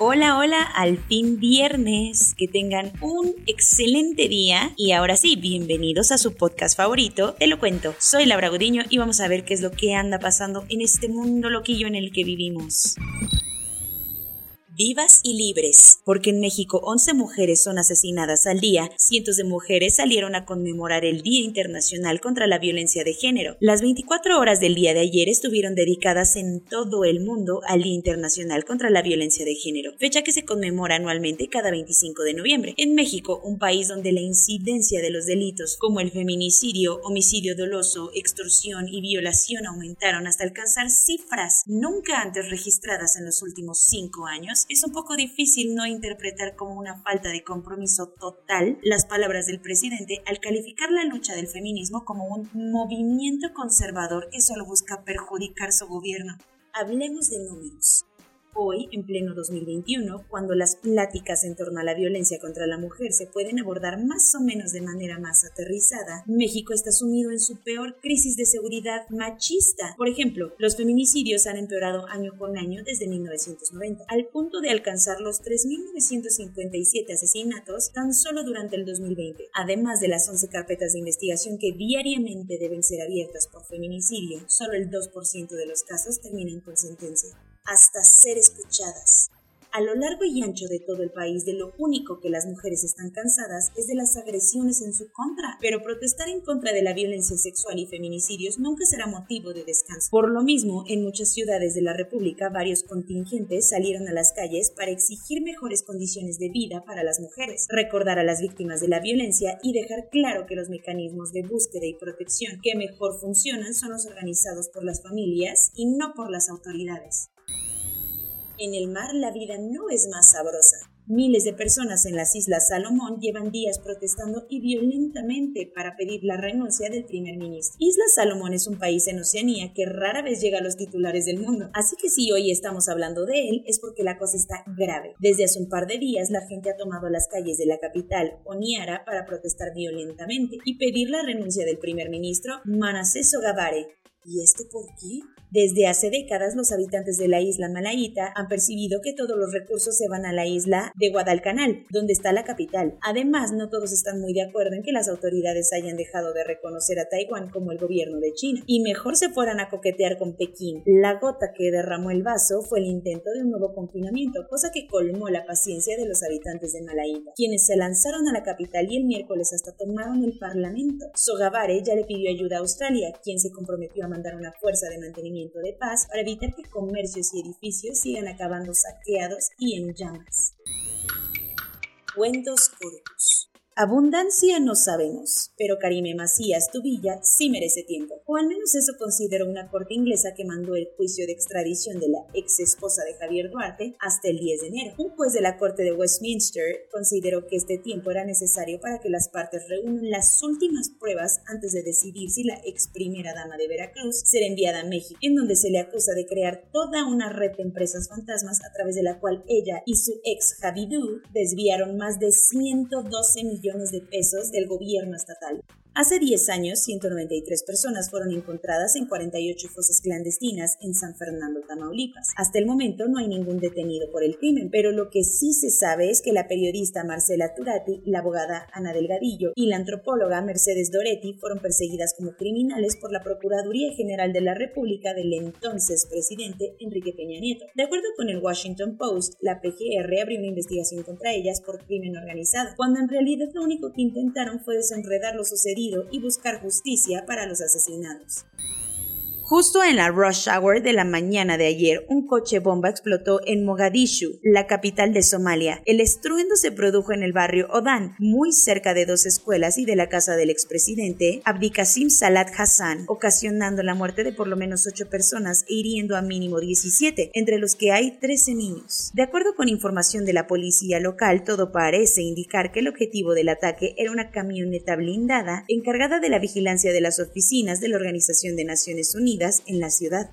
Hola, hola, al fin viernes. Que tengan un excelente día. Y ahora sí, bienvenidos a su podcast favorito. Te lo cuento. Soy Laura Godiño y vamos a ver qué es lo que anda pasando en este mundo loquillo en el que vivimos vivas y libres, porque en México 11 mujeres son asesinadas al día, cientos de mujeres salieron a conmemorar el Día Internacional contra la Violencia de Género. Las 24 horas del día de ayer estuvieron dedicadas en todo el mundo al Día Internacional contra la Violencia de Género, fecha que se conmemora anualmente cada 25 de noviembre. En México, un país donde la incidencia de los delitos como el feminicidio, homicidio doloso, extorsión y violación aumentaron hasta alcanzar cifras nunca antes registradas en los últimos cinco años, es un poco difícil no interpretar como una falta de compromiso total las palabras del presidente al calificar la lucha del feminismo como un movimiento conservador que solo busca perjudicar su gobierno. Hablemos de números. Hoy, en pleno 2021, cuando las pláticas en torno a la violencia contra la mujer se pueden abordar más o menos de manera más aterrizada, México está sumido en su peor crisis de seguridad machista. Por ejemplo, los feminicidios han empeorado año con año desde 1990, al punto de alcanzar los 3.957 asesinatos tan solo durante el 2020, además de las 11 carpetas de investigación que diariamente deben ser abiertas por feminicidio, solo el 2% de los casos terminan con sentencia hasta ser escuchadas. A lo largo y ancho de todo el país, de lo único que las mujeres están cansadas es de las agresiones en su contra, pero protestar en contra de la violencia sexual y feminicidios nunca será motivo de descanso. Por lo mismo, en muchas ciudades de la República, varios contingentes salieron a las calles para exigir mejores condiciones de vida para las mujeres, recordar a las víctimas de la violencia y dejar claro que los mecanismos de búsqueda y protección que mejor funcionan son los organizados por las familias y no por las autoridades. En el mar la vida no es más sabrosa. Miles de personas en las Islas Salomón llevan días protestando y violentamente para pedir la renuncia del primer ministro. Islas Salomón es un país en Oceanía que rara vez llega a los titulares del mundo, así que si hoy estamos hablando de él es porque la cosa está grave. Desde hace un par de días la gente ha tomado las calles de la capital, Oniara, para protestar violentamente y pedir la renuncia del primer ministro Manasseh Sogavare. ¿Y esto por qué? Desde hace décadas los habitantes de la isla Malaita han percibido que todos los recursos se van a la isla de Guadalcanal, donde está la capital. Además, no todos están muy de acuerdo en que las autoridades hayan dejado de reconocer a Taiwán como el gobierno de China y mejor se fueran a coquetear con Pekín. La gota que derramó el vaso fue el intento de un nuevo confinamiento, cosa que colmó la paciencia de los habitantes de Malaita, quienes se lanzaron a la capital y el miércoles hasta tomaron el parlamento. Sogavare ya le pidió ayuda a Australia, quien se comprometió a mandar una fuerza de mantenimiento de paz para evitar que comercios y edificios sigan acabando saqueados y en llamas. Cuentos cortos. Abundancia no sabemos, pero Karime Macías Tubilla sí merece tiempo, o al menos eso consideró una corte inglesa que mandó el juicio de extradición de la ex esposa de Javier Duarte hasta el 10 de enero. Un juez de la corte de Westminster consideró que este tiempo era necesario para que las partes reúnan las últimas pruebas antes de decidir si la ex primera dama de Veracruz será enviada a México, en donde se le acusa de crear toda una red de empresas fantasmas a través de la cual ella y su ex Javidú desviaron más de 112 millones de pesos del gobierno estatal. Hace 10 años, 193 personas fueron encontradas en 48 fosas clandestinas en San Fernando, Tamaulipas. Hasta el momento no hay ningún detenido por el crimen, pero lo que sí se sabe es que la periodista Marcela Turati, la abogada Ana Delgadillo y la antropóloga Mercedes Doretti fueron perseguidas como criminales por la Procuraduría General de la República del entonces presidente Enrique Peña Nieto. De acuerdo con el Washington Post, la PGR abrió una investigación contra ellas por crimen organizado, cuando en realidad lo único que intentaron fue desenredar lo sucedido y buscar justicia para los asesinados. Justo en la rush hour de la mañana de ayer, un coche bomba explotó en Mogadishu, la capital de Somalia. El estruendo se produjo en el barrio Odan, muy cerca de dos escuelas y de la casa del expresidente Abdikasim Salat Hassan, ocasionando la muerte de por lo menos ocho personas e hiriendo a mínimo 17, entre los que hay 13 niños. De acuerdo con información de la policía local, todo parece indicar que el objetivo del ataque era una camioneta blindada encargada de la vigilancia de las oficinas de la Organización de Naciones Unidas en la ciudad.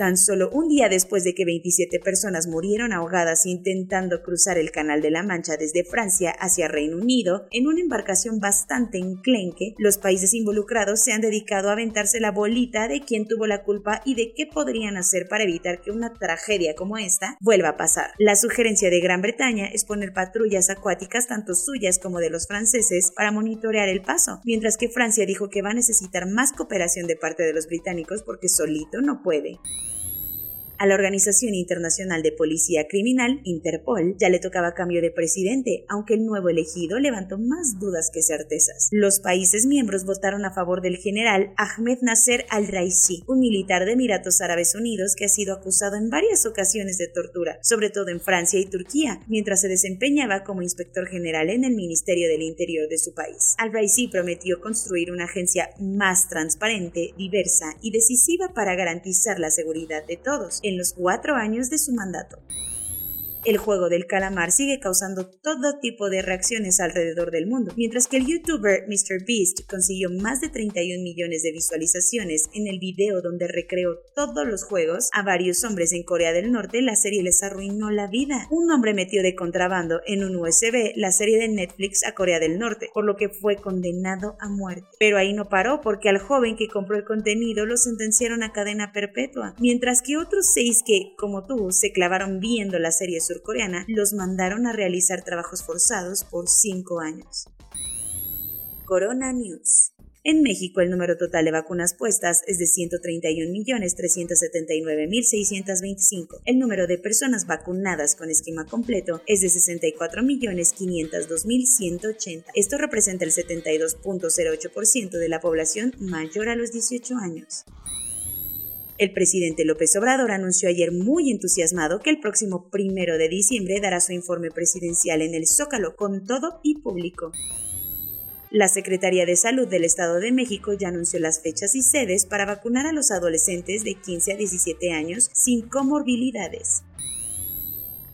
Tan solo un día después de que 27 personas murieron ahogadas intentando cruzar el Canal de la Mancha desde Francia hacia Reino Unido en una embarcación bastante enclenque, los países involucrados se han dedicado a aventarse la bolita de quién tuvo la culpa y de qué podrían hacer para evitar que una tragedia como esta vuelva a pasar. La sugerencia de Gran Bretaña es poner patrullas acuáticas tanto suyas como de los franceses para monitorear el paso, mientras que Francia dijo que va a necesitar más cooperación de parte de los británicos porque solito no puede. A la Organización Internacional de Policía Criminal, Interpol, ya le tocaba cambio de presidente, aunque el nuevo elegido levantó más dudas que certezas. Los países miembros votaron a favor del general Ahmed Nasser al-Raisi, un militar de Emiratos Árabes Unidos que ha sido acusado en varias ocasiones de tortura, sobre todo en Francia y Turquía, mientras se desempeñaba como inspector general en el Ministerio del Interior de su país. Al-Raisi prometió construir una agencia más transparente, diversa y decisiva para garantizar la seguridad de todos en los cuatro años de su mandato. El juego del calamar sigue causando todo tipo de reacciones alrededor del mundo, mientras que el youtuber MrBeast consiguió más de 31 millones de visualizaciones en el video donde recreó todos los juegos, a varios hombres en Corea del Norte la serie les arruinó la vida. Un hombre metió de contrabando en un USB la serie de Netflix a Corea del Norte, por lo que fue condenado a muerte. Pero ahí no paró porque al joven que compró el contenido lo sentenciaron a cadena perpetua, mientras que otros seis que, como tú, se clavaron viendo la serie surcoreana los mandaron a realizar trabajos forzados por cinco años. Corona News. En México, el número total de vacunas puestas es de 131.379.625. El número de personas vacunadas con esquema completo es de 64.502.180. Esto representa el 72.08% de la población mayor a los 18 años. El presidente López Obrador anunció ayer muy entusiasmado que el próximo primero de diciembre dará su informe presidencial en el Zócalo con todo y público. La Secretaría de Salud del Estado de México ya anunció las fechas y sedes para vacunar a los adolescentes de 15 a 17 años sin comorbilidades.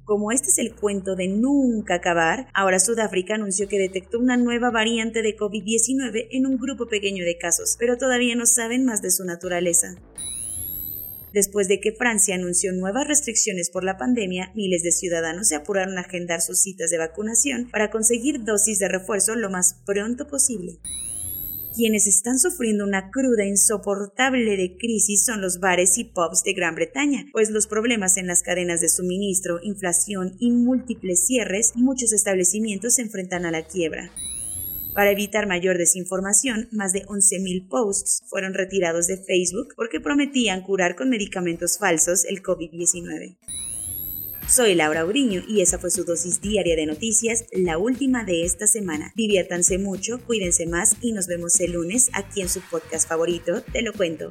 Como este es el cuento de nunca acabar, ahora Sudáfrica anunció que detectó una nueva variante de COVID-19 en un grupo pequeño de casos, pero todavía no saben más de su naturaleza. Después de que Francia anunció nuevas restricciones por la pandemia, miles de ciudadanos se apuraron a agendar sus citas de vacunación para conseguir dosis de refuerzo lo más pronto posible. Quienes están sufriendo una cruda insoportable de crisis son los bares y pubs de Gran Bretaña, pues los problemas en las cadenas de suministro, inflación y múltiples cierres, muchos establecimientos se enfrentan a la quiebra. Para evitar mayor desinformación, más de 11.000 posts fueron retirados de Facebook porque prometían curar con medicamentos falsos el COVID-19. Soy Laura Uriño y esa fue su dosis diaria de noticias, la última de esta semana. Diviértanse mucho, cuídense más y nos vemos el lunes aquí en su podcast favorito, Te lo cuento.